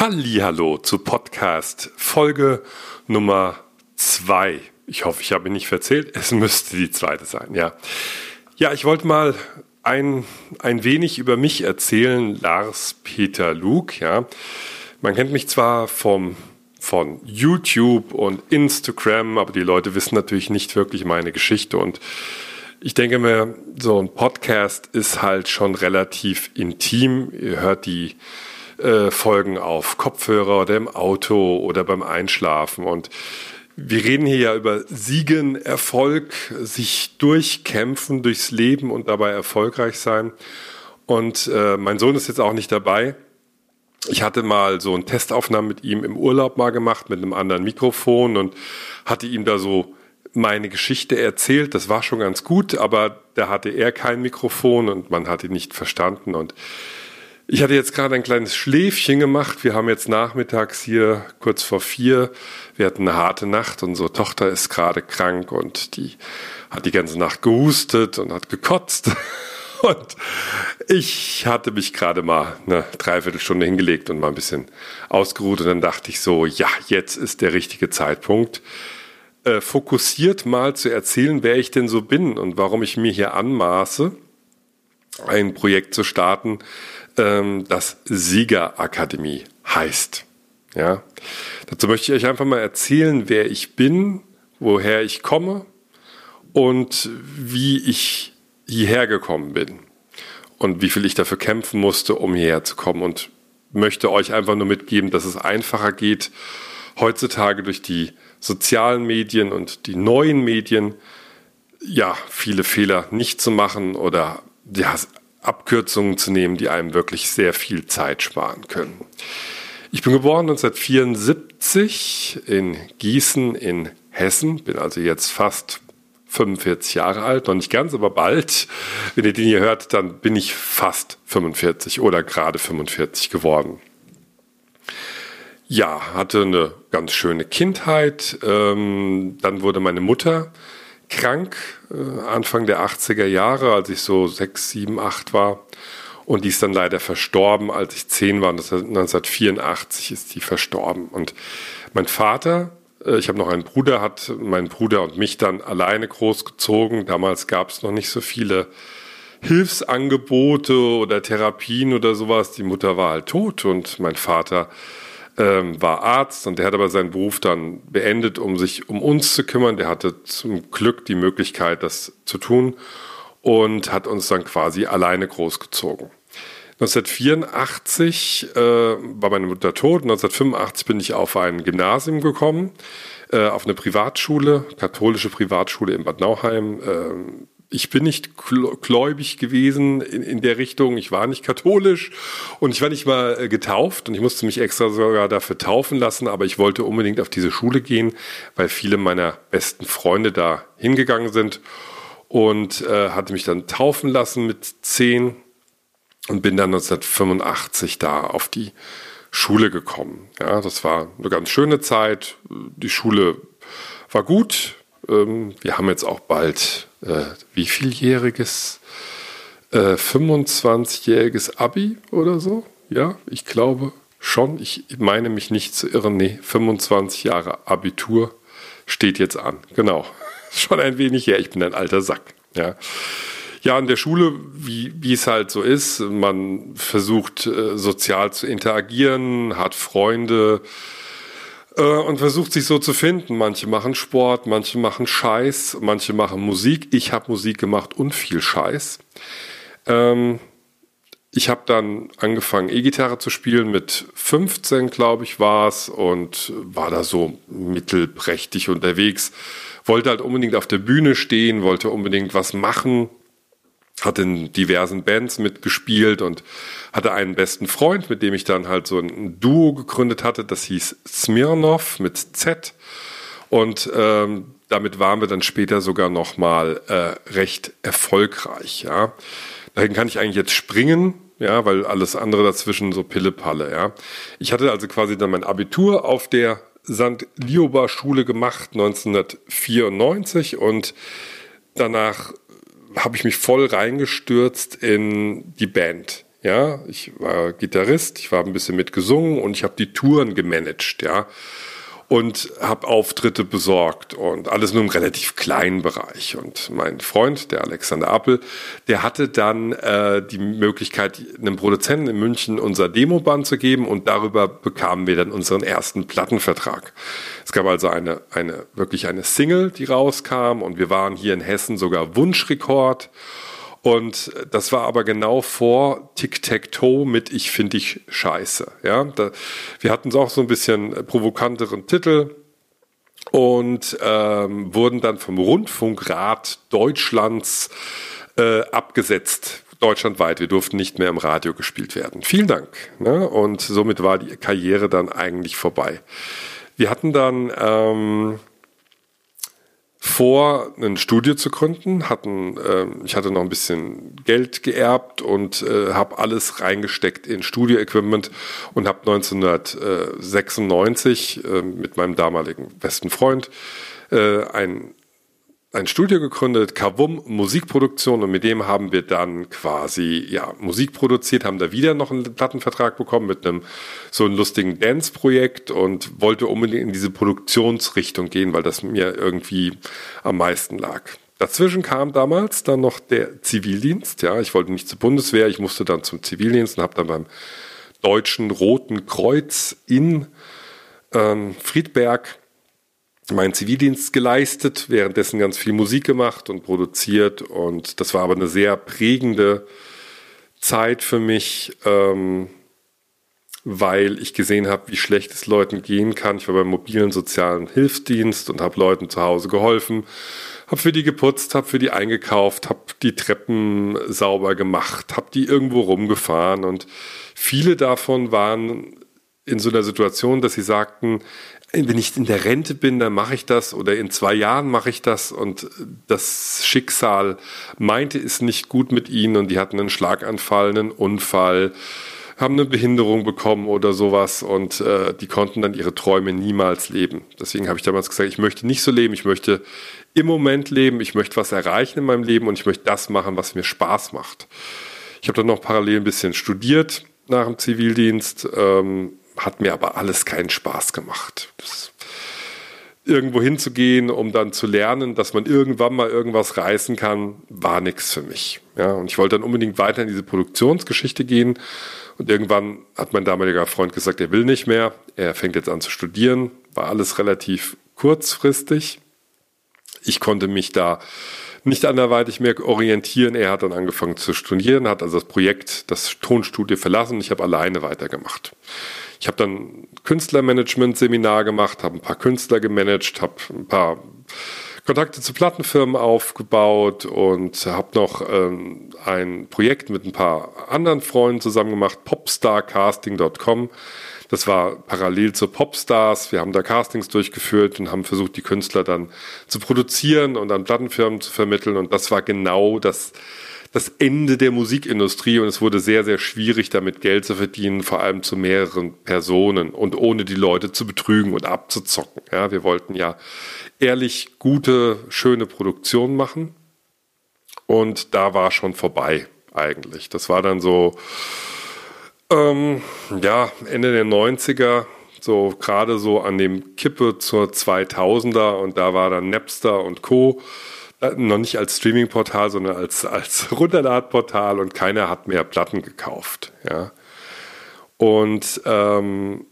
Hallo zu Podcast Folge Nummer zwei. Ich hoffe, ich habe ihn nicht verzählt. Es müsste die zweite sein, ja. Ja, ich wollte mal ein, ein wenig über mich erzählen, Lars Peter Luke, ja. Man kennt mich zwar vom, von YouTube und Instagram, aber die Leute wissen natürlich nicht wirklich meine Geschichte und ich denke mir, so ein Podcast ist halt schon relativ intim. Ihr hört die äh, Folgen auf Kopfhörer oder im Auto oder beim Einschlafen. Und wir reden hier ja über Siegen, Erfolg, sich durchkämpfen durchs Leben und dabei erfolgreich sein. Und äh, mein Sohn ist jetzt auch nicht dabei. Ich hatte mal so eine Testaufnahme mit ihm im Urlaub mal gemacht mit einem anderen Mikrofon und hatte ihm da so meine Geschichte erzählt. Das war schon ganz gut, aber da hatte er kein Mikrofon und man hat ihn nicht verstanden. Und ich hatte jetzt gerade ein kleines Schläfchen gemacht. Wir haben jetzt nachmittags hier kurz vor vier. Wir hatten eine harte Nacht. Unsere Tochter ist gerade krank und die hat die ganze Nacht gehustet und hat gekotzt. Und ich hatte mich gerade mal eine Dreiviertelstunde hingelegt und mal ein bisschen ausgeruht. Und dann dachte ich so, ja, jetzt ist der richtige Zeitpunkt, äh, fokussiert mal zu erzählen, wer ich denn so bin und warum ich mir hier anmaße, ein Projekt zu starten, ähm, das Siegerakademie heißt. Ja, dazu möchte ich euch einfach mal erzählen, wer ich bin, woher ich komme und wie ich hierher gekommen bin und wie viel ich dafür kämpfen musste, um hierher zu kommen und möchte euch einfach nur mitgeben, dass es einfacher geht, heutzutage durch die sozialen Medien und die neuen Medien ja viele Fehler nicht zu machen oder ja, Abkürzungen zu nehmen, die einem wirklich sehr viel Zeit sparen können. Ich bin geboren 1974 in Gießen in Hessen, bin also jetzt fast 45 Jahre alt, noch nicht ganz, aber bald. Wenn ihr den hier hört, dann bin ich fast 45 oder gerade 45 geworden. Ja, hatte eine ganz schöne Kindheit. Ähm, dann wurde meine Mutter krank, äh, Anfang der 80er Jahre, als ich so sechs, sieben, acht war. Und die ist dann leider verstorben, als ich zehn war. 1984 ist die verstorben. Und mein Vater, äh, ich habe noch einen Bruder, hat meinen Bruder und mich dann alleine großgezogen. Damals gab es noch nicht so viele Hilfsangebote oder Therapien oder sowas. Die Mutter war halt tot und mein Vater ähm, war Arzt und der hat aber seinen Beruf dann beendet, um sich um uns zu kümmern. Der hatte zum Glück die Möglichkeit, das zu tun und hat uns dann quasi alleine großgezogen. 1984 äh, war meine Mutter tot. 1985 bin ich auf ein Gymnasium gekommen, äh, auf eine Privatschule, katholische Privatschule in Bad Nauheim. Äh, ich bin nicht gläubig gewesen in, in der Richtung. Ich war nicht katholisch und ich war nicht mal äh, getauft und ich musste mich extra sogar dafür taufen lassen, aber ich wollte unbedingt auf diese Schule gehen, weil viele meiner besten Freunde da hingegangen sind und äh, hatte mich dann taufen lassen mit zehn und bin dann 1985 da auf die Schule gekommen. Ja, das war eine ganz schöne Zeit. Die Schule war gut. Ähm, wir haben jetzt auch bald äh, wie vieljähriges, äh, 25-jähriges Abi oder so. Ja, ich glaube schon. Ich meine mich nicht zu irren. Nee, 25 Jahre Abitur steht jetzt an. Genau. Schon ein wenig her. Ich bin ein alter Sack. Ja. Ja, in der Schule, wie, wie es halt so ist, man versucht äh, sozial zu interagieren, hat Freunde, äh, und versucht sich so zu finden. Manche machen Sport, manche machen Scheiß, manche machen Musik. Ich habe Musik gemacht und viel Scheiß. Ähm, ich habe dann angefangen, E-Gitarre zu spielen. Mit 15, glaube ich, war es und war da so mittelprächtig unterwegs. Wollte halt unbedingt auf der Bühne stehen, wollte unbedingt was machen hat in diversen Bands mitgespielt und hatte einen besten Freund, mit dem ich dann halt so ein Duo gegründet hatte, das hieß Smirnov mit Z. Und ähm, damit waren wir dann später sogar nochmal äh, recht erfolgreich. Ja. Dahin kann ich eigentlich jetzt springen, ja, weil alles andere dazwischen so Pille-Palle, ja. Ich hatte also quasi dann mein Abitur auf der St. Lioba Schule gemacht 1994 und danach habe ich mich voll reingestürzt in die Band. Ja, ich war Gitarrist, ich war ein bisschen mitgesungen und ich habe die Touren gemanagt, ja und habe Auftritte besorgt und alles nur im relativ kleinen Bereich. Und mein Freund, der Alexander Appel, der hatte dann äh, die Möglichkeit, einem Produzenten in München unser Demoband zu geben und darüber bekamen wir dann unseren ersten Plattenvertrag. Es gab also eine, eine wirklich eine Single, die rauskam und wir waren hier in Hessen sogar Wunschrekord. Und das war aber genau vor Tic-Tac-Toe mit Ich finde dich scheiße. Ja, da, wir hatten auch so ein bisschen provokanteren Titel und ähm, wurden dann vom Rundfunkrat Deutschlands äh, abgesetzt deutschlandweit. Wir durften nicht mehr im Radio gespielt werden. Vielen Dank. Ne? Und somit war die Karriere dann eigentlich vorbei. Wir hatten dann ähm, vor, ein Studio zu gründen. Hatten, äh, ich hatte noch ein bisschen Geld geerbt und äh, habe alles reingesteckt in Studio-Equipment und habe 1996 äh, mit meinem damaligen besten Freund äh, ein ein Studio gegründet, Kavum Musikproduktion und mit dem haben wir dann quasi ja Musik produziert, haben da wieder noch einen Plattenvertrag bekommen mit einem so einem lustigen Dance-Projekt und wollte unbedingt in diese Produktionsrichtung gehen, weil das mir irgendwie am meisten lag. Dazwischen kam damals dann noch der Zivildienst. Ja, ich wollte nicht zur Bundeswehr, ich musste dann zum Zivildienst und habe dann beim Deutschen Roten Kreuz in ähm, Friedberg meinen Zivildienst geleistet, währenddessen ganz viel Musik gemacht und produziert. Und das war aber eine sehr prägende Zeit für mich, ähm, weil ich gesehen habe, wie schlecht es Leuten gehen kann. Ich war beim mobilen sozialen Hilfsdienst und habe Leuten zu Hause geholfen, habe für die geputzt, habe für die eingekauft, habe die Treppen sauber gemacht, habe die irgendwo rumgefahren und viele davon waren in so einer Situation, dass sie sagten, wenn ich in der Rente bin, dann mache ich das oder in zwei Jahren mache ich das und das Schicksal meinte es nicht gut mit ihnen und die hatten einen Schlaganfall, einen Unfall, haben eine Behinderung bekommen oder sowas und äh, die konnten dann ihre Träume niemals leben. Deswegen habe ich damals gesagt, ich möchte nicht so leben, ich möchte im Moment leben, ich möchte was erreichen in meinem Leben und ich möchte das machen, was mir Spaß macht. Ich habe dann noch parallel ein bisschen studiert nach dem Zivildienst, ähm, hat mir aber alles keinen Spaß gemacht. Das, irgendwo hinzugehen, um dann zu lernen, dass man irgendwann mal irgendwas reißen kann, war nichts für mich. Ja, und ich wollte dann unbedingt weiter in diese Produktionsgeschichte gehen. Und irgendwann hat mein damaliger Freund gesagt, er will nicht mehr. Er fängt jetzt an zu studieren. War alles relativ kurzfristig. Ich konnte mich da nicht anderweitig mehr orientieren. Er hat dann angefangen zu studieren, hat also das Projekt, das Tonstudio verlassen. Ich habe alleine weitergemacht. Ich habe dann Künstlermanagement-Seminar gemacht, habe ein paar Künstler gemanagt, habe ein paar Kontakte zu Plattenfirmen aufgebaut und habe noch ähm, ein Projekt mit ein paar anderen Freunden zusammen gemacht, popstarcasting.com. Das war parallel zu Popstars. Wir haben da Castings durchgeführt und haben versucht, die Künstler dann zu produzieren und an Plattenfirmen zu vermitteln. Und das war genau das, das Ende der Musikindustrie und es wurde sehr, sehr schwierig, damit Geld zu verdienen, vor allem zu mehreren Personen und ohne die Leute zu betrügen und abzuzocken. Ja, wir wollten ja ehrlich gute, schöne Produktionen machen und da war schon vorbei eigentlich. Das war dann so, ähm, ja, Ende der 90er, so gerade so an dem Kippe zur 2000er und da war dann Napster und Co äh, noch nicht als Streaming-Portal, sondern als, als Runterladportal und keiner hat mehr Platten gekauft. Ja. Und ähm,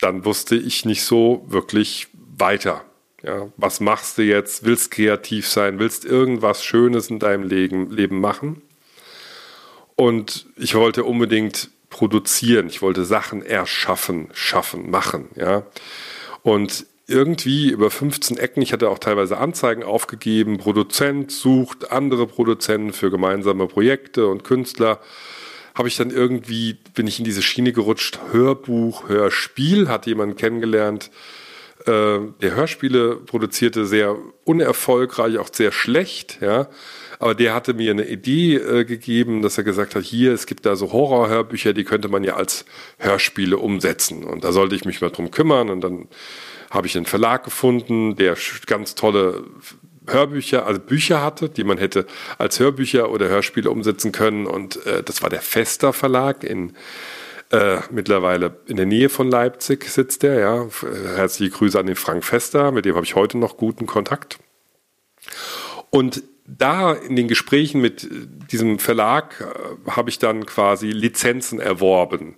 dann wusste ich nicht so wirklich weiter. Ja, was machst du jetzt? Willst kreativ sein? Willst irgendwas Schönes in deinem Leben, Leben machen? Und ich wollte unbedingt produzieren. Ich wollte Sachen erschaffen, schaffen, machen. Ja. Und irgendwie über 15 Ecken, ich hatte auch teilweise Anzeigen aufgegeben, Produzent sucht andere Produzenten für gemeinsame Projekte und Künstler, habe ich dann irgendwie, bin ich in diese Schiene gerutscht, Hörbuch, Hörspiel, hatte jemanden kennengelernt, äh, der Hörspiele produzierte, sehr unerfolgreich, auch sehr schlecht, ja. Aber der hatte mir eine Idee äh, gegeben, dass er gesagt hat, hier, es gibt da so Horrorhörbücher, die könnte man ja als Hörspiele umsetzen. Und da sollte ich mich mal drum kümmern. Und dann habe ich einen Verlag gefunden, der ganz tolle Hörbücher, also Bücher hatte, die man hätte als Hörbücher oder Hörspiele umsetzen können. Und äh, das war der Fester Verlag in äh, mittlerweile in der Nähe von Leipzig sitzt der, ja. Herzliche Grüße an den Frank Fester, mit dem habe ich heute noch guten Kontakt. Und da in den Gesprächen mit diesem Verlag äh, habe ich dann quasi Lizenzen erworben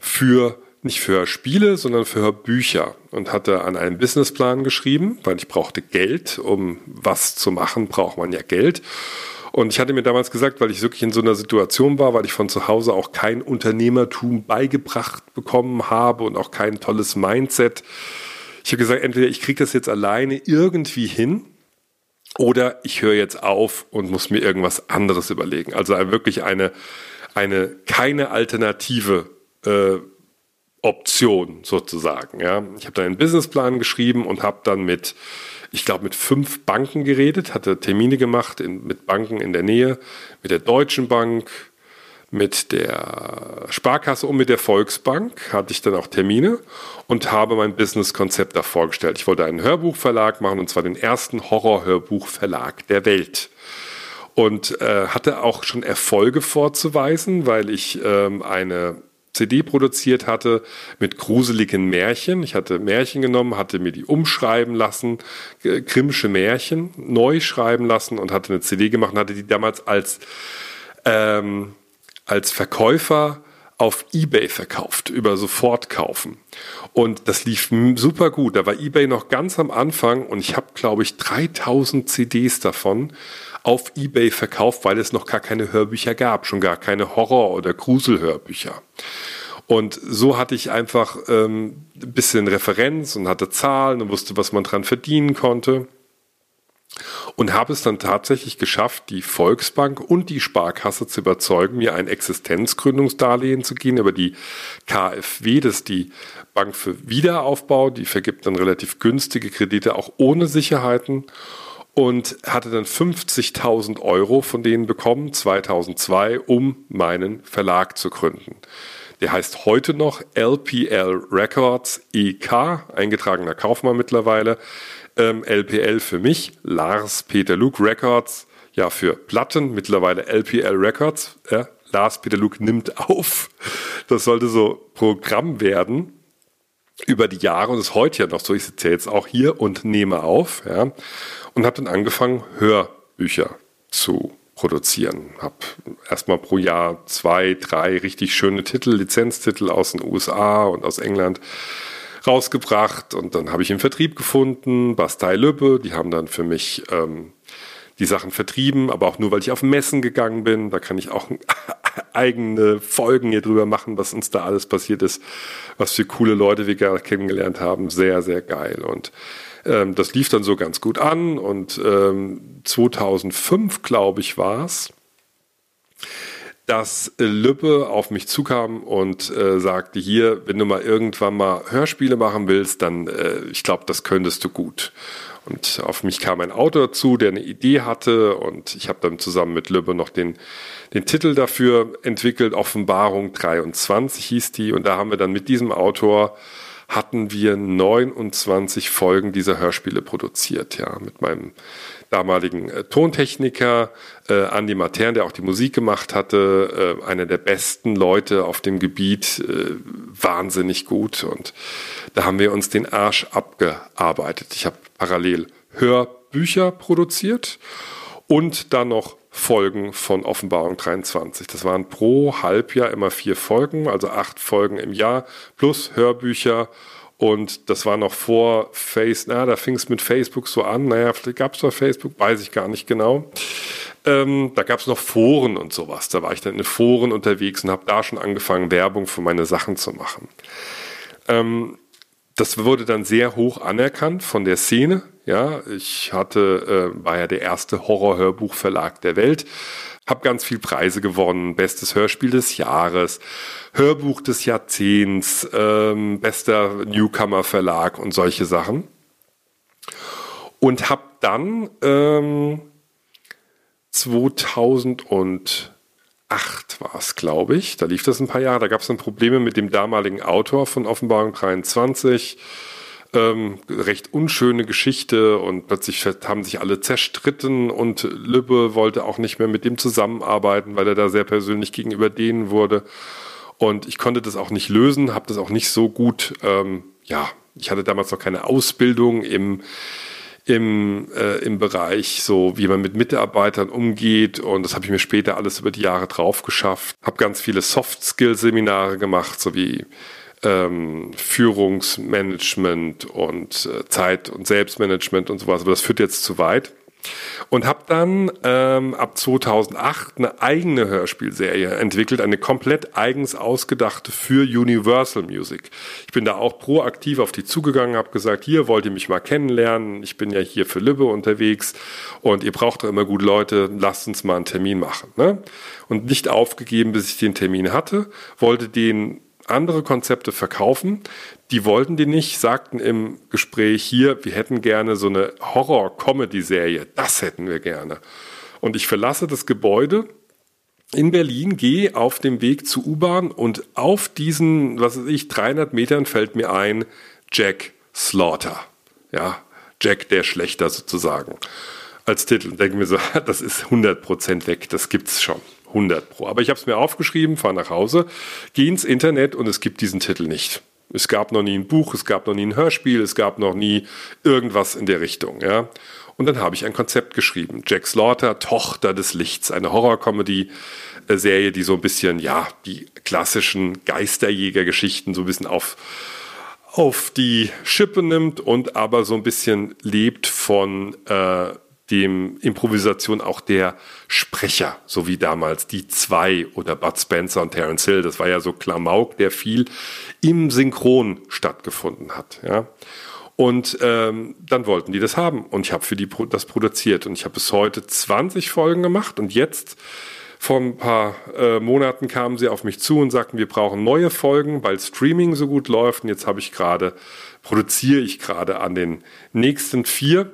für nicht für Spiele, sondern für Bücher und hatte an einem Businessplan geschrieben, weil ich brauchte Geld, um was zu machen, braucht man ja Geld. Und ich hatte mir damals gesagt, weil ich wirklich in so einer Situation war, weil ich von zu Hause auch kein Unternehmertum beigebracht bekommen habe und auch kein tolles Mindset. Ich habe gesagt, entweder ich kriege das jetzt alleine irgendwie hin oder ich höre jetzt auf und muss mir irgendwas anderes überlegen. Also wirklich eine, eine keine Alternative äh, Option sozusagen. Ja. Ich habe dann einen Businessplan geschrieben und habe dann mit, ich glaube, mit fünf Banken geredet, hatte Termine gemacht in, mit Banken in der Nähe, mit der Deutschen Bank, mit der Sparkasse und mit der Volksbank hatte ich dann auch Termine und habe mein Businesskonzept da vorgestellt. Ich wollte einen Hörbuchverlag machen und zwar den ersten Horrorhörbuchverlag der Welt und äh, hatte auch schon Erfolge vorzuweisen, weil ich ähm, eine CD produziert hatte mit gruseligen Märchen. Ich hatte Märchen genommen, hatte mir die umschreiben lassen, Grimmsche Märchen neu schreiben lassen und hatte eine CD gemacht und hatte die damals als, ähm, als Verkäufer auf eBay verkauft, über Sofortkaufen. Und das lief super gut. Da war eBay noch ganz am Anfang und ich habe, glaube ich, 3000 CDs davon auf eBay verkauft, weil es noch gar keine Hörbücher gab, schon gar keine Horror- oder Gruselhörbücher. Und so hatte ich einfach ähm, ein bisschen Referenz und hatte Zahlen und wusste, was man dran verdienen konnte. Und habe es dann tatsächlich geschafft, die Volksbank und die Sparkasse zu überzeugen, mir ein Existenzgründungsdarlehen zu geben über die KfW, das ist die Bank für Wiederaufbau. Die vergibt dann relativ günstige Kredite, auch ohne Sicherheiten und hatte dann 50.000 Euro von denen bekommen, 2002, um meinen Verlag zu gründen. Der heißt heute noch LPL Records EK, eingetragener Kaufmann mittlerweile. Ähm, LPL für mich, Lars Peter Luke Records, ja für Platten, mittlerweile LPL Records. Ja, Lars Peter Luke nimmt auf. Das sollte so Programm werden über die Jahre und ist heute ja noch so. Ich sitze jetzt auch hier und nehme auf. Ja und habe dann angefangen, Hörbücher zu produzieren. Habe erstmal pro Jahr zwei, drei richtig schöne Titel, Lizenztitel aus den USA und aus England rausgebracht und dann habe ich im Vertrieb gefunden, Bastei Lübbe, die haben dann für mich ähm, die Sachen vertrieben, aber auch nur, weil ich auf Messen gegangen bin. Da kann ich auch eigene Folgen hier drüber machen, was uns da alles passiert ist, was für coole Leute wir gerade kennengelernt haben. Sehr, sehr geil. Und ähm, das lief dann so ganz gut an und ähm, 2005, glaube ich, war es, dass Lübbe auf mich zukam und äh, sagte, hier, wenn du mal irgendwann mal Hörspiele machen willst, dann, äh, ich glaube, das könntest du gut. Und auf mich kam ein Autor zu, der eine Idee hatte. Und ich habe dann zusammen mit Lübbe noch den, den Titel dafür entwickelt, Offenbarung 23 hieß die. Und da haben wir dann mit diesem Autor hatten wir 29 Folgen dieser Hörspiele produziert, ja, mit meinem damaligen äh, Tontechniker äh, Andy Matern, der auch die Musik gemacht hatte, äh, einer der besten Leute auf dem Gebiet, äh, wahnsinnig gut und da haben wir uns den Arsch abgearbeitet. Ich habe parallel Hörbücher produziert und dann noch Folgen von Offenbarung 23. Das waren pro Halbjahr immer vier Folgen, also acht Folgen im Jahr, plus Hörbücher. Und das war noch vor Face, na, da fing es mit Facebook so an. Naja, vielleicht gab es doch Facebook, weiß ich gar nicht genau. Ähm, da gab es noch Foren und sowas. Da war ich dann in Foren unterwegs und habe da schon angefangen, Werbung für meine Sachen zu machen. Ähm, das wurde dann sehr hoch anerkannt von der Szene. Ja, ich hatte, äh, war ja der erste Horrorhörbuchverlag der Welt, habe ganz viel Preise gewonnen, bestes Hörspiel des Jahres, Hörbuch des Jahrzehnts, ähm, bester Newcomer Verlag und solche Sachen. Und habe dann ähm, 2008 war es, glaube ich. Da lief das ein paar Jahre. Da gab es dann Probleme mit dem damaligen Autor von Offenbarung 23. ähm, recht unschöne Geschichte und plötzlich haben sich alle zerstritten und Lübbe wollte auch nicht mehr mit dem zusammenarbeiten, weil er da sehr persönlich gegenüber denen wurde. Und ich konnte das auch nicht lösen, habe das auch nicht so gut, ähm, ja, ich hatte damals noch keine Ausbildung im, im, äh, im Bereich, so wie man mit Mitarbeitern umgeht. Und das habe ich mir später alles über die Jahre drauf geschafft. Habe ganz viele Soft-Skill-Seminare gemacht, so wie ähm, Führungsmanagement und äh, Zeit- und Selbstmanagement und sowas. Aber das führt jetzt zu weit. Und habe dann ähm, ab 2008 eine eigene Hörspielserie entwickelt, eine komplett eigens ausgedachte für Universal Music. Ich bin da auch proaktiv auf die zugegangen, habe gesagt, hier wollt ihr mich mal kennenlernen, ich bin ja hier für Lübbe unterwegs und ihr braucht doch immer gute Leute, lasst uns mal einen Termin machen. Ne? Und nicht aufgegeben, bis ich den Termin hatte, wollte den andere Konzepte verkaufen. Die wollten die nicht, sagten im Gespräch hier, wir hätten gerne so eine Horror-Comedy-Serie. Das hätten wir gerne. Und ich verlasse das Gebäude in Berlin, gehe auf dem Weg zur U-Bahn und auf diesen, was weiß ich, 300 Metern fällt mir ein, Jack Slaughter. Ja, Jack der Schlechter sozusagen. Als Titel. Und denke mir so, das ist 100% weg, das gibt's schon. 100 Pro. Aber ich habe es mir aufgeschrieben, fahre nach Hause, gehe ins Internet und es gibt diesen Titel nicht. Es gab noch nie ein Buch, es gab noch nie ein Hörspiel, es gab noch nie irgendwas in der Richtung. Ja. Und dann habe ich ein Konzept geschrieben. Jack Slaughter, Tochter des Lichts, eine Horror-Comedy-Serie, die so ein bisschen, ja, die klassischen Geisterjäger-Geschichten so ein bisschen auf, auf die Schippe nimmt und aber so ein bisschen lebt von äh, dem Improvisation auch der Sprecher, so wie damals die zwei oder Bud Spencer und Terence Hill. Das war ja so Klamauk, der viel im Synchron stattgefunden hat. Ja. Und ähm, dann wollten die das haben und ich habe für die das produziert und ich habe bis heute 20 Folgen gemacht und jetzt vor ein paar äh, Monaten kamen sie auf mich zu und sagten, wir brauchen neue Folgen, weil Streaming so gut läuft und jetzt habe ich gerade produziere ich gerade an den nächsten vier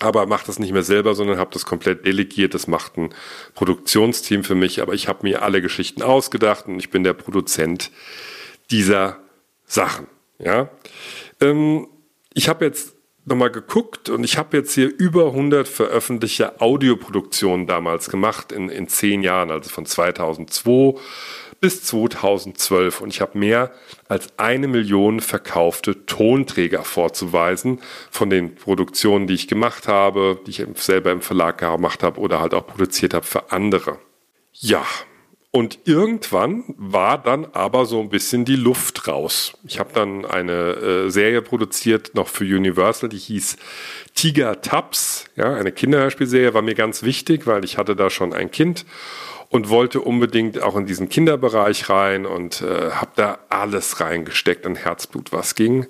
aber mache das nicht mehr selber, sondern habe das komplett delegiert. Das macht ein Produktionsteam für mich, aber ich habe mir alle Geschichten ausgedacht und ich bin der Produzent dieser Sachen. Ja, ähm, ich habe jetzt nochmal geguckt und ich habe jetzt hier über 100 veröffentlichte Audioproduktionen damals gemacht in, in zehn Jahren, also von 2002 bis 2012 und ich habe mehr als eine Million verkaufte Tonträger vorzuweisen von den Produktionen, die ich gemacht habe, die ich selber im Verlag gemacht habe oder halt auch produziert habe für andere. Ja, und irgendwann war dann aber so ein bisschen die Luft raus. Ich habe dann eine äh, Serie produziert, noch für Universal, die hieß Tiger Taps. Ja, eine Kinderhörspielserie war mir ganz wichtig, weil ich hatte da schon ein Kind und wollte unbedingt auch in diesen Kinderbereich rein und äh, habe da alles reingesteckt an Herzblut, was ging.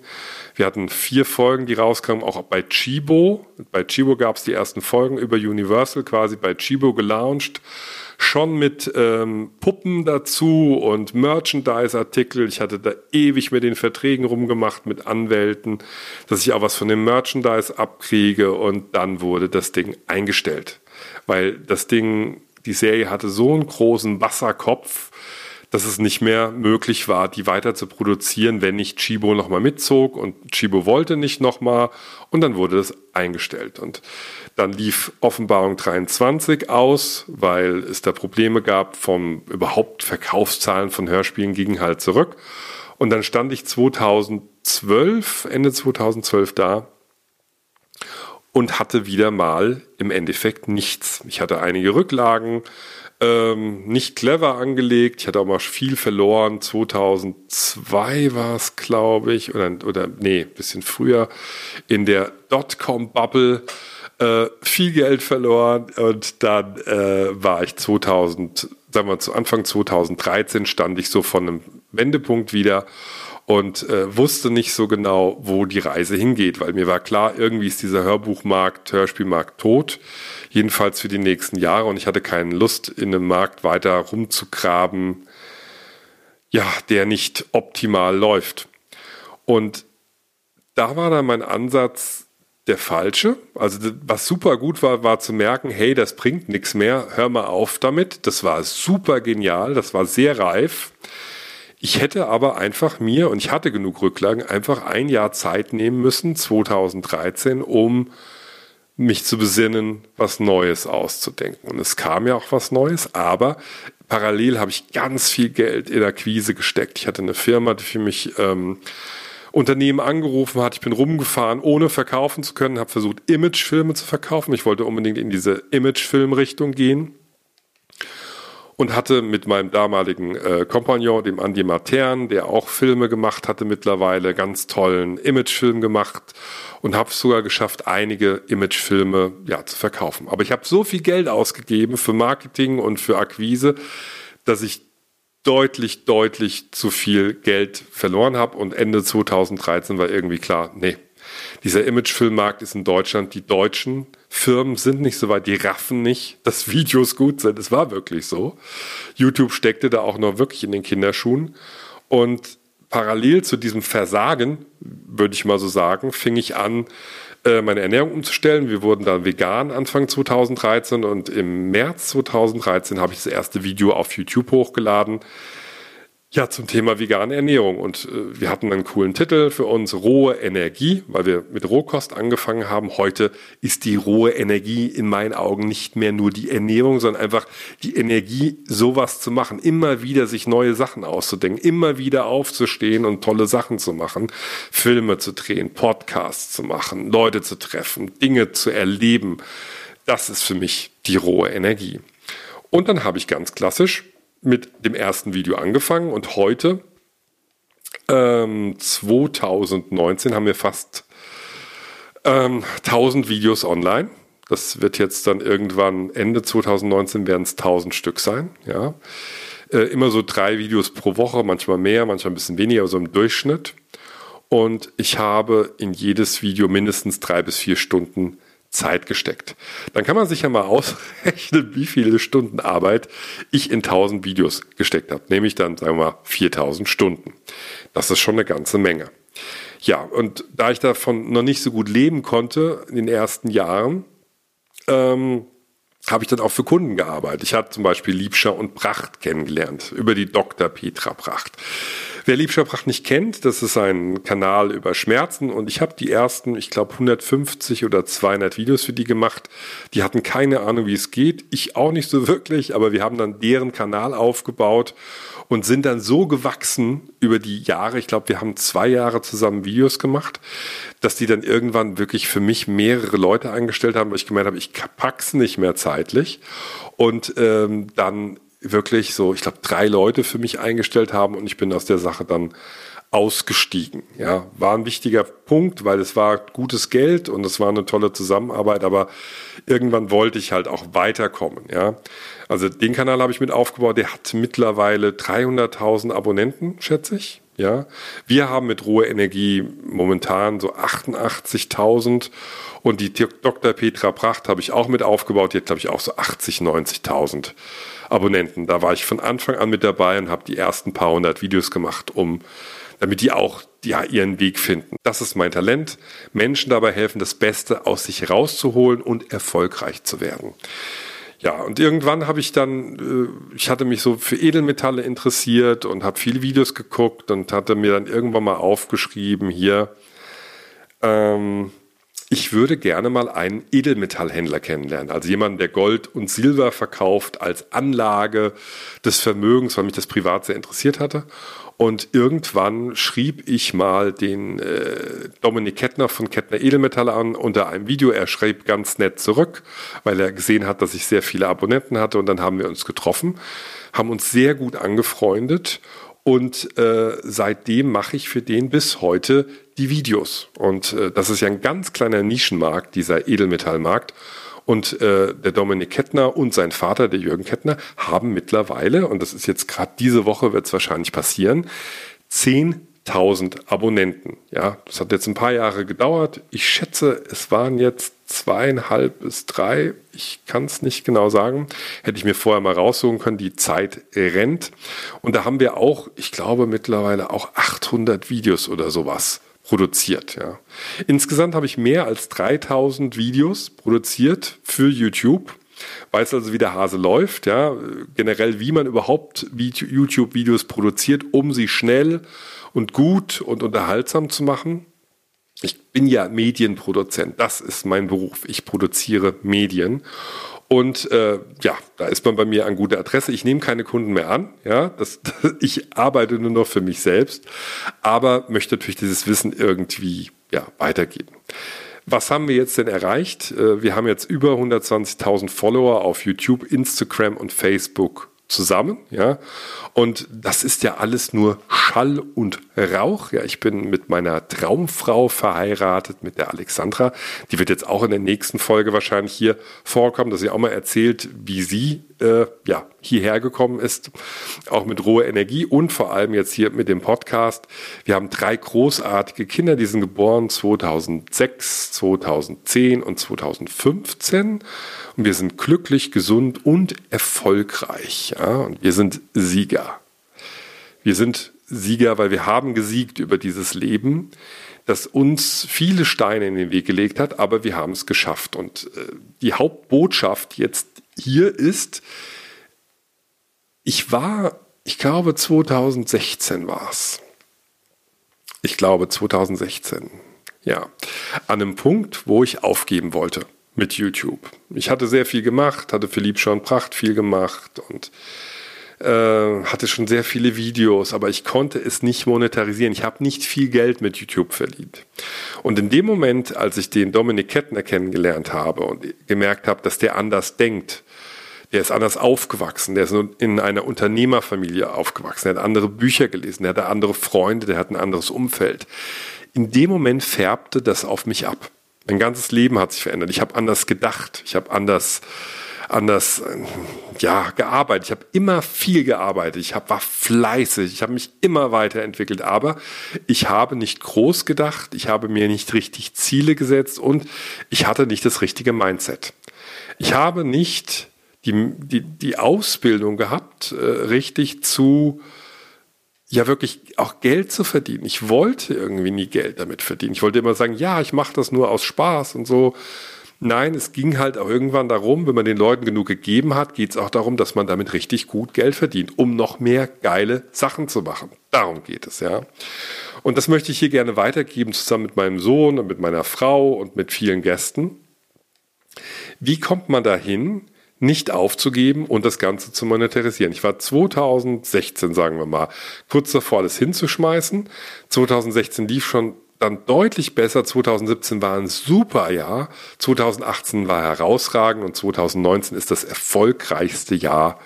Wir hatten vier Folgen, die rauskamen, auch bei Chibo. Bei Chibo gab es die ersten Folgen über Universal quasi bei Chibo gelauncht. Schon mit ähm, Puppen dazu und Merchandise-Artikel. Ich hatte da ewig mit den Verträgen rumgemacht mit Anwälten, dass ich auch was von dem Merchandise abkriege und dann wurde das Ding eingestellt. Weil das Ding die Serie hatte so einen großen Wasserkopf, dass es nicht mehr möglich war, die weiter zu produzieren, wenn nicht Chibo nochmal mitzog und Chibo wollte nicht nochmal und dann wurde das eingestellt. Und dann lief Offenbarung 23 aus, weil es da Probleme gab vom überhaupt Verkaufszahlen von Hörspielen gingen halt zurück. Und dann stand ich 2012, Ende 2012 da und hatte wieder mal im Endeffekt nichts. Ich hatte einige Rücklagen, ähm, nicht clever angelegt. Ich hatte auch mal viel verloren. 2002 war es, glaube ich, oder, oder nee, bisschen früher in der Dotcom-Bubble. Äh, viel Geld verloren und dann äh, war ich 2000, sagen wir zu Anfang 2013 stand ich so von einem Wendepunkt wieder und äh, wusste nicht so genau, wo die Reise hingeht, weil mir war klar, irgendwie ist dieser Hörbuchmarkt, Hörspielmarkt tot, jedenfalls für die nächsten Jahre und ich hatte keine Lust, in einem Markt weiter rumzugraben, ja, der nicht optimal läuft. Und da war dann mein Ansatz der falsche. Also was super gut war, war zu merken, hey, das bringt nichts mehr, hör mal auf damit. Das war super genial, das war sehr reif Ich hätte aber einfach mir, und ich hatte genug Rücklagen, einfach ein Jahr Zeit nehmen müssen, 2013, um mich zu besinnen, was Neues auszudenken. Und es kam ja auch was Neues, aber parallel habe ich ganz viel Geld in Akquise gesteckt. Ich hatte eine Firma, die für mich ähm, Unternehmen angerufen hat. Ich bin rumgefahren, ohne verkaufen zu können, habe versucht, Imagefilme zu verkaufen. Ich wollte unbedingt in diese Imagefilm-Richtung gehen und hatte mit meinem damaligen äh, Kompagnon, dem Andy Matern, der auch Filme gemacht hatte mittlerweile, ganz tollen Imagefilm gemacht und habe sogar geschafft, einige Imagefilme ja, zu verkaufen. Aber ich habe so viel Geld ausgegeben für Marketing und für Akquise, dass ich deutlich, deutlich zu viel Geld verloren habe und Ende 2013 war irgendwie klar, nee, dieser Imagefilmmarkt ist in Deutschland, die deutschen Firmen sind nicht so weit, die raffen nicht, dass Videos gut sind. Es war wirklich so. YouTube steckte da auch noch wirklich in den Kinderschuhen und parallel zu diesem Versagen, würde ich mal so sagen, fing ich an, äh, meine Ernährung umzustellen. Wir wurden dann vegan Anfang 2013 und im März 2013 habe ich das erste Video auf YouTube hochgeladen. Ja, zum Thema vegane Ernährung. Und äh, wir hatten einen coolen Titel für uns, rohe Energie, weil wir mit Rohkost angefangen haben. Heute ist die rohe Energie in meinen Augen nicht mehr nur die Ernährung, sondern einfach die Energie, sowas zu machen, immer wieder sich neue Sachen auszudenken, immer wieder aufzustehen und tolle Sachen zu machen, Filme zu drehen, Podcasts zu machen, Leute zu treffen, Dinge zu erleben. Das ist für mich die rohe Energie. Und dann habe ich ganz klassisch mit dem ersten Video angefangen und heute, ähm, 2019, haben wir fast ähm, 1000 Videos online. Das wird jetzt dann irgendwann Ende 2019 werden es 1000 Stück sein. Ja. Äh, immer so drei Videos pro Woche, manchmal mehr, manchmal ein bisschen weniger, so im Durchschnitt. Und ich habe in jedes Video mindestens drei bis vier Stunden Zeit gesteckt. Dann kann man sich ja mal ausrechnen, wie viele Stunden Arbeit ich in 1000 Videos gesteckt habe. Nämlich dann, sagen wir mal, 4000 Stunden. Das ist schon eine ganze Menge. Ja, und da ich davon noch nicht so gut leben konnte in den ersten Jahren, ähm, habe ich dann auch für Kunden gearbeitet. Ich hatte zum Beispiel Liebscher und Pracht kennengelernt über die Dr. Petra Pracht. Wer Liebscherpracht nicht kennt, das ist ein Kanal über Schmerzen und ich habe die ersten, ich glaube 150 oder 200 Videos für die gemacht. Die hatten keine Ahnung, wie es geht. Ich auch nicht so wirklich, aber wir haben dann deren Kanal aufgebaut und sind dann so gewachsen über die Jahre. Ich glaube, wir haben zwei Jahre zusammen Videos gemacht, dass die dann irgendwann wirklich für mich mehrere Leute eingestellt haben, weil ich gemeint habe, ich pack's nicht mehr zeitlich. Und ähm, dann wirklich so, ich glaube, drei Leute für mich eingestellt haben und ich bin aus der Sache dann ausgestiegen. Ja, war ein wichtiger Punkt, weil es war gutes Geld und es war eine tolle Zusammenarbeit, aber irgendwann wollte ich halt auch weiterkommen. Ja, also den Kanal habe ich mit aufgebaut. Der hat mittlerweile 300.000 Abonnenten, schätze ich. Ja, wir haben mit Ruhe Energie momentan so 88.000 und die Dr. Petra Pracht habe ich auch mit aufgebaut. Hat, glaube ich, auch so 80, 90.000 Abonnenten. Da war ich von Anfang an mit dabei und habe die ersten paar hundert Videos gemacht, um damit die auch ja, ihren Weg finden. Das ist mein Talent. Menschen dabei helfen, das Beste aus sich rauszuholen und erfolgreich zu werden. Ja, und irgendwann habe ich dann, äh, ich hatte mich so für Edelmetalle interessiert und habe viele Videos geguckt und hatte mir dann irgendwann mal aufgeschrieben, hier, ähm, ich würde gerne mal einen Edelmetallhändler kennenlernen, also jemanden, der Gold und Silber verkauft als Anlage des Vermögens, weil mich das privat sehr interessiert hatte. Und irgendwann schrieb ich mal den äh, Dominik Kettner von Kettner Edelmetalle an unter einem Video. Er schrieb ganz nett zurück, weil er gesehen hat, dass ich sehr viele Abonnenten hatte. Und dann haben wir uns getroffen, haben uns sehr gut angefreundet. Und äh, seitdem mache ich für den bis heute die Videos. Und äh, das ist ja ein ganz kleiner Nischenmarkt, dieser Edelmetallmarkt. Und äh, der Dominik Kettner und sein Vater, der Jürgen Kettner, haben mittlerweile, und das ist jetzt gerade diese Woche, wird es wahrscheinlich passieren, 10.000 Abonnenten. Ja, das hat jetzt ein paar Jahre gedauert. Ich schätze, es waren jetzt zweieinhalb bis drei. Ich kann es nicht genau sagen. Hätte ich mir vorher mal raussuchen können. Die Zeit rennt. Und da haben wir auch, ich glaube, mittlerweile auch 800 Videos oder sowas produziert. Ja. Insgesamt habe ich mehr als 3000 Videos produziert für YouTube weiß also, wie der Hase läuft, ja, generell, wie man überhaupt YouTube-Videos produziert, um sie schnell und gut und unterhaltsam zu machen. Ich bin ja Medienproduzent, das ist mein Beruf. Ich produziere Medien. Und äh, ja, da ist man bei mir an guter Adresse. Ich nehme keine Kunden mehr an. Ja, das, ich arbeite nur noch für mich selbst, aber möchte natürlich dieses Wissen irgendwie ja, weitergeben. Was haben wir jetzt denn erreicht? Äh, wir haben jetzt über 120.000 Follower auf YouTube, Instagram und Facebook zusammen, ja. Und das ist ja alles nur Schall und Rauch. Ja, ich bin mit meiner Traumfrau verheiratet, mit der Alexandra. Die wird jetzt auch in der nächsten Folge wahrscheinlich hier vorkommen, dass sie auch mal erzählt, wie sie äh, ja, hierher gekommen ist, auch mit roher Energie und vor allem jetzt hier mit dem Podcast. Wir haben drei großartige Kinder, die sind geboren 2006, 2010 und 2015 und wir sind glücklich, gesund und erfolgreich. Ja? Und wir sind Sieger. Wir sind Sieger, weil wir haben gesiegt über dieses Leben, das uns viele Steine in den Weg gelegt hat, aber wir haben es geschafft. Und äh, die Hauptbotschaft jetzt hier ist, ich war, ich glaube 2016 war es. Ich glaube 2016. Ja, an einem Punkt, wo ich aufgeben wollte mit YouTube. Ich hatte sehr viel gemacht, hatte für Lieb schon Pracht viel gemacht und hatte schon sehr viele Videos, aber ich konnte es nicht monetarisieren. Ich habe nicht viel Geld mit YouTube verdient. Und in dem Moment, als ich den Dominik Kettner kennengelernt habe und gemerkt habe, dass der anders denkt, der ist anders aufgewachsen, der ist in einer Unternehmerfamilie aufgewachsen, der hat andere Bücher gelesen, der hatte andere Freunde, der hat ein anderes Umfeld. In dem Moment färbte das auf mich ab. Mein ganzes Leben hat sich verändert. Ich habe anders gedacht, ich habe anders anders äh, ja gearbeitet. Ich habe immer viel gearbeitet. Ich hab, war fleißig. Ich habe mich immer weiterentwickelt. Aber ich habe nicht groß gedacht. Ich habe mir nicht richtig Ziele gesetzt und ich hatte nicht das richtige Mindset. Ich habe nicht die, die, die Ausbildung gehabt, äh, richtig zu ja wirklich auch Geld zu verdienen. Ich wollte irgendwie nie Geld damit verdienen. Ich wollte immer sagen, ja, ich mache das nur aus Spaß und so. Nein, es ging halt auch irgendwann darum, wenn man den Leuten genug gegeben hat, geht es auch darum, dass man damit richtig gut Geld verdient, um noch mehr geile Sachen zu machen. Darum geht es, ja. Und das möchte ich hier gerne weitergeben, zusammen mit meinem Sohn und mit meiner Frau und mit vielen Gästen. Wie kommt man dahin, nicht aufzugeben und das Ganze zu monetarisieren. Ich war 2016, sagen wir mal, kurz davor, alles hinzuschmeißen. 2016 lief schon dann deutlich besser. 2017 war ein super Jahr. 2018 war herausragend und 2019 ist das erfolgreichste Jahr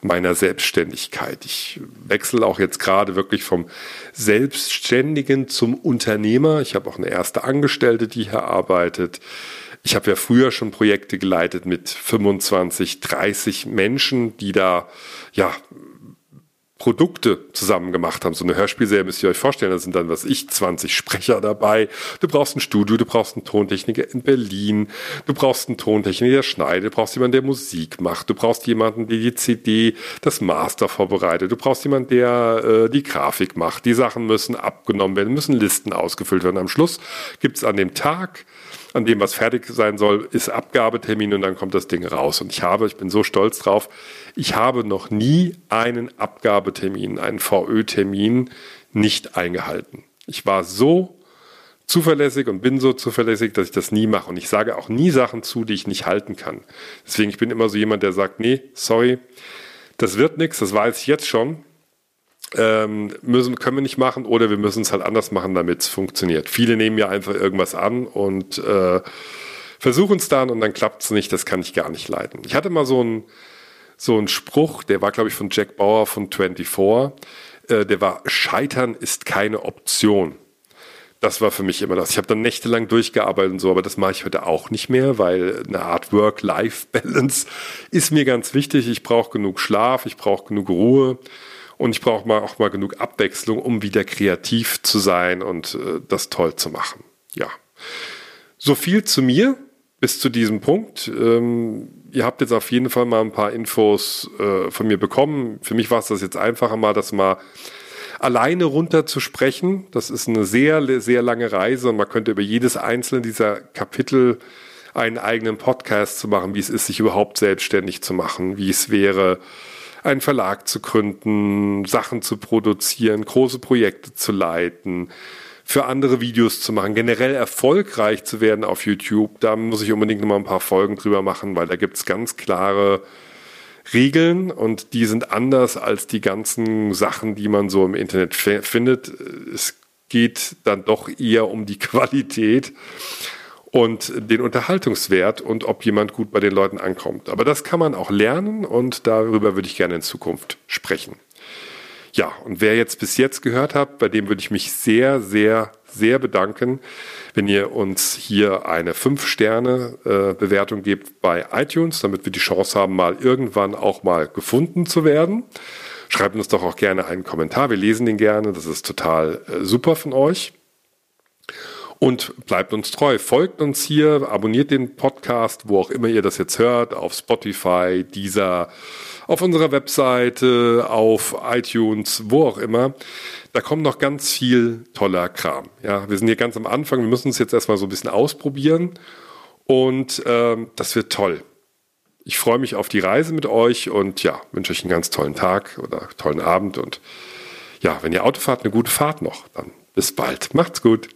meiner Selbstständigkeit. Ich wechsle auch jetzt gerade wirklich vom Selbstständigen zum Unternehmer. Ich habe auch eine erste Angestellte, die hier arbeitet. Ich habe ja früher schon Projekte geleitet mit 25, 30 Menschen, die da ja Produkte zusammen gemacht haben. So eine Hörspielserie müsst ihr euch vorstellen, da sind dann, was ich, 20 Sprecher dabei. Du brauchst ein Studio, du brauchst einen Tontechniker in Berlin, du brauchst einen Tontechniker, der schneidet, du brauchst jemanden, der Musik macht, du brauchst jemanden, der die CD, das Master vorbereitet, du brauchst jemanden, der äh, die Grafik macht. Die Sachen müssen abgenommen werden, müssen Listen ausgefüllt werden. Am Schluss gibt's an dem Tag an dem was fertig sein soll, ist Abgabetermin und dann kommt das Ding raus. Und ich habe, ich bin so stolz drauf, ich habe noch nie einen Abgabetermin, einen VÖ-Termin nicht eingehalten. Ich war so zuverlässig und bin so zuverlässig, dass ich das nie mache. Und ich sage auch nie Sachen zu, die ich nicht halten kann. Deswegen, ich bin immer so jemand, der sagt, nee, sorry, das wird nichts, das weiß ich jetzt schon ähm, müssen, können wir nicht machen oder wir müssen es halt anders machen, damit es funktioniert. Viele nehmen ja einfach irgendwas an und äh, versuchen es dann und dann klappt es nicht. Das kann ich gar nicht leiden. Ich hatte mal so einen so einen Spruch, der war glaube ich von Jack Bauer von 24. Äh, der war Scheitern ist keine Option. Das war für mich immer das. Ich habe dann nächtelang durchgearbeitet und so, aber das mache ich heute auch nicht mehr, weil eine Art Work-Life-Balance ist mir ganz wichtig. Ich brauche genug Schlaf, ich brauche genug Ruhe. Und ich brauche mal auch mal genug Abwechslung, um wieder kreativ zu sein und äh, das toll zu machen. Ja. So viel zu mir bis zu diesem Punkt. Ähm, ihr habt jetzt auf jeden Fall mal ein paar Infos äh, von mir bekommen. Für mich war es das jetzt einfacher mal, das mal alleine runter zu sprechen. Das ist eine sehr, sehr lange Reise und man könnte über jedes einzelne dieser Kapitel einen eigenen Podcast zu machen, wie es ist, sich überhaupt selbstständig zu machen, wie es wäre, einen Verlag zu gründen, Sachen zu produzieren, große Projekte zu leiten, für andere Videos zu machen, generell erfolgreich zu werden auf YouTube. Da muss ich unbedingt noch mal ein paar Folgen drüber machen, weil da gibt es ganz klare Regeln und die sind anders als die ganzen Sachen, die man so im Internet findet. Es geht dann doch eher um die Qualität und den Unterhaltungswert und ob jemand gut bei den Leuten ankommt. Aber das kann man auch lernen und darüber würde ich gerne in Zukunft sprechen. Ja, und wer jetzt bis jetzt gehört hat, bei dem würde ich mich sehr, sehr, sehr bedanken, wenn ihr uns hier eine 5-Sterne-Bewertung äh, gebt bei iTunes, damit wir die Chance haben, mal irgendwann auch mal gefunden zu werden. Schreibt uns doch auch gerne einen Kommentar. Wir lesen den gerne. Das ist total äh, super von euch. Und bleibt uns treu. Folgt uns hier, abonniert den Podcast, wo auch immer ihr das jetzt hört, auf Spotify, dieser, auf unserer Webseite, auf iTunes, wo auch immer. Da kommt noch ganz viel toller Kram. Ja, wir sind hier ganz am Anfang. Wir müssen es jetzt erstmal so ein bisschen ausprobieren. Und ähm, das wird toll. Ich freue mich auf die Reise mit euch und ja, wünsche euch einen ganz tollen Tag oder tollen Abend und ja, wenn ihr Auto fahrt, eine gute Fahrt noch. Dann bis bald. Macht's gut.